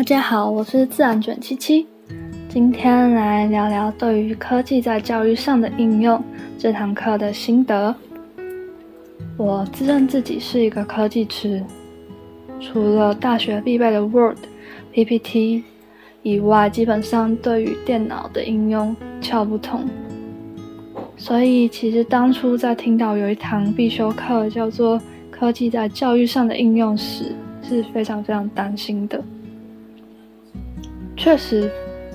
大家好，我是自然卷七七，今天来聊聊对于科技在教育上的应用这堂课的心得。我自认自己是一个科技痴，除了大学必备的 Word、PPT 以外，基本上对于电脑的应用窍不通。所以，其实当初在听到有一堂必修课叫做“科技在教育上的应用”时，是非常非常担心的。确实，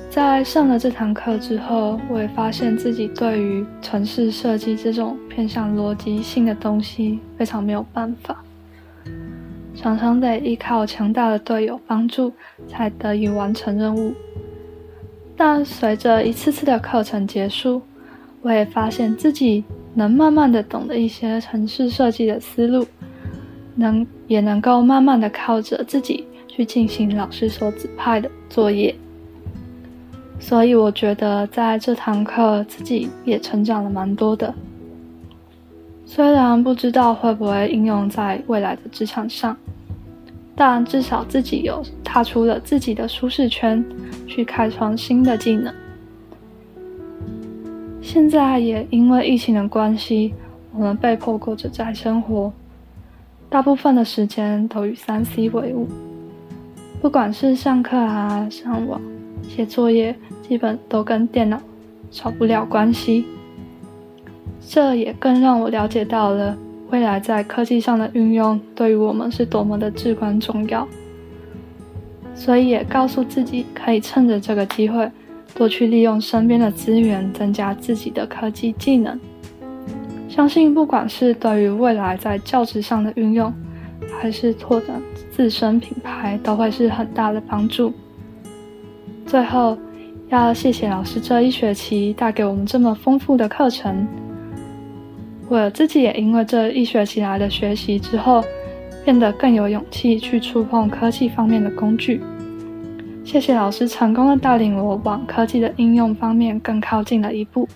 在上了这堂课之后，我也发现自己对于城市设计这种偏向逻辑性的东西非常没有办法，常常得依靠强大的队友帮助才得以完成任务。但随着一次次的课程结束，我也发现自己能慢慢的懂得一些城市设计的思路，能也能够慢慢的靠着自己。去进行老师所指派的作业，所以我觉得在这堂课自己也成长了蛮多的。虽然不知道会不会应用在未来的职场上，但至少自己有踏出了自己的舒适圈，去开创新的技能。现在也因为疫情的关系，我们被迫过着宅生活，大部分的时间都与三 C 为伍。不管是上课啊、上网、写作业，基本都跟电脑少不了关系。这也更让我了解到了未来在科技上的运用对于我们是多么的至关重要。所以也告诉自己，可以趁着这个机会，多去利用身边的资源，增加自己的科技技能。相信不管是对于未来在教职上的运用，还是拓展自身品牌，都会是很大的帮助。最后，要谢谢老师这一学期带给我们这么丰富的课程。我自己也因为这一学期来的学习之后，变得更有勇气去触碰科技方面的工具。谢谢老师成功的带领我往科技的应用方面更靠近了一步。